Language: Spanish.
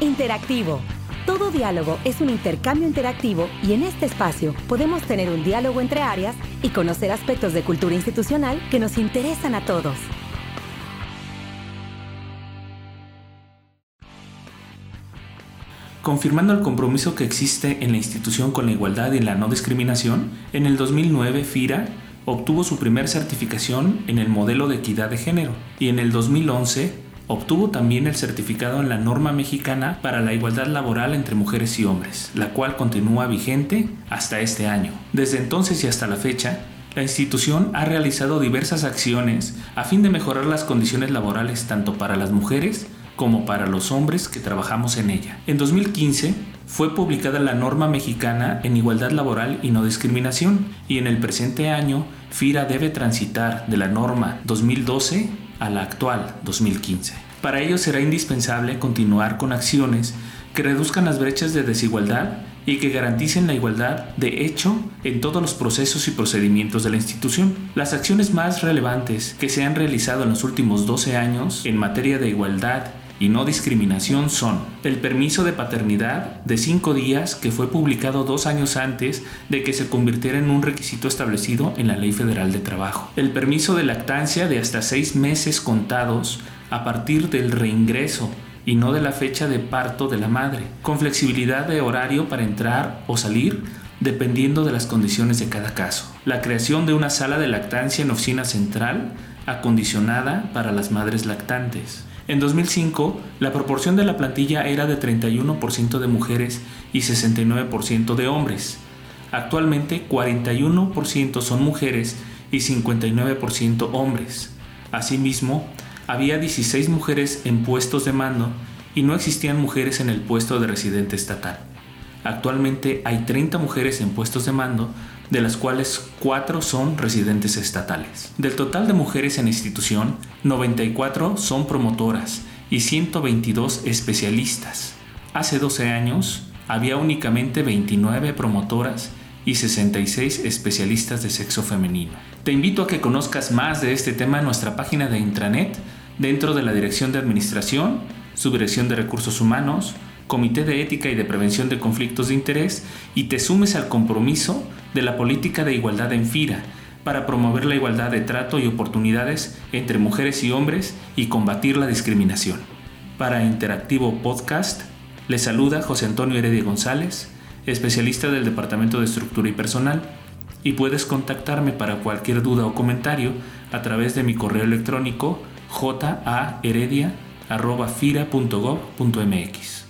Interactivo. Todo diálogo es un intercambio interactivo y en este espacio podemos tener un diálogo entre áreas y conocer aspectos de cultura institucional que nos interesan a todos. Confirmando el compromiso que existe en la institución con la igualdad y la no discriminación, en el 2009 FIRA obtuvo su primer certificación en el modelo de equidad de género y en el 2011 Obtuvo también el certificado en la norma mexicana para la igualdad laboral entre mujeres y hombres, la cual continúa vigente hasta este año. Desde entonces y hasta la fecha, la institución ha realizado diversas acciones a fin de mejorar las condiciones laborales tanto para las mujeres como para los hombres que trabajamos en ella. En 2015 fue publicada la norma mexicana en igualdad laboral y no discriminación y en el presente año FIRA debe transitar de la norma 2012 a la actual 2015. Para ello será indispensable continuar con acciones que reduzcan las brechas de desigualdad y que garanticen la igualdad de hecho en todos los procesos y procedimientos de la institución. Las acciones más relevantes que se han realizado en los últimos 12 años en materia de igualdad y no discriminación son el permiso de paternidad de cinco días que fue publicado dos años antes de que se convirtiera en un requisito establecido en la Ley Federal de Trabajo, el permiso de lactancia de hasta seis meses contados a partir del reingreso y no de la fecha de parto de la madre, con flexibilidad de horario para entrar o salir dependiendo de las condiciones de cada caso. La creación de una sala de lactancia en oficina central acondicionada para las madres lactantes. En 2005, la proporción de la plantilla era de 31% de mujeres y 69% de hombres. Actualmente, 41% son mujeres y 59% hombres. Asimismo, había 16 mujeres en puestos de mando y no existían mujeres en el puesto de residente estatal. Actualmente hay 30 mujeres en puestos de mando, de las cuales 4 son residentes estatales. Del total de mujeres en institución, 94 son promotoras y 122 especialistas. Hace 12 años había únicamente 29 promotoras y 66 especialistas de sexo femenino. Te invito a que conozcas más de este tema en nuestra página de intranet dentro de la Dirección de Administración, Subdirección de Recursos Humanos, Comité de Ética y de Prevención de Conflictos de Interés y te sumes al compromiso de la política de igualdad en FIRA para promover la igualdad de trato y oportunidades entre mujeres y hombres y combatir la discriminación. Para Interactivo Podcast, le saluda José Antonio Heredia González, especialista del Departamento de Estructura y Personal, y puedes contactarme para cualquier duda o comentario a través de mi correo electrónico jaheredia.fira.gov.mx.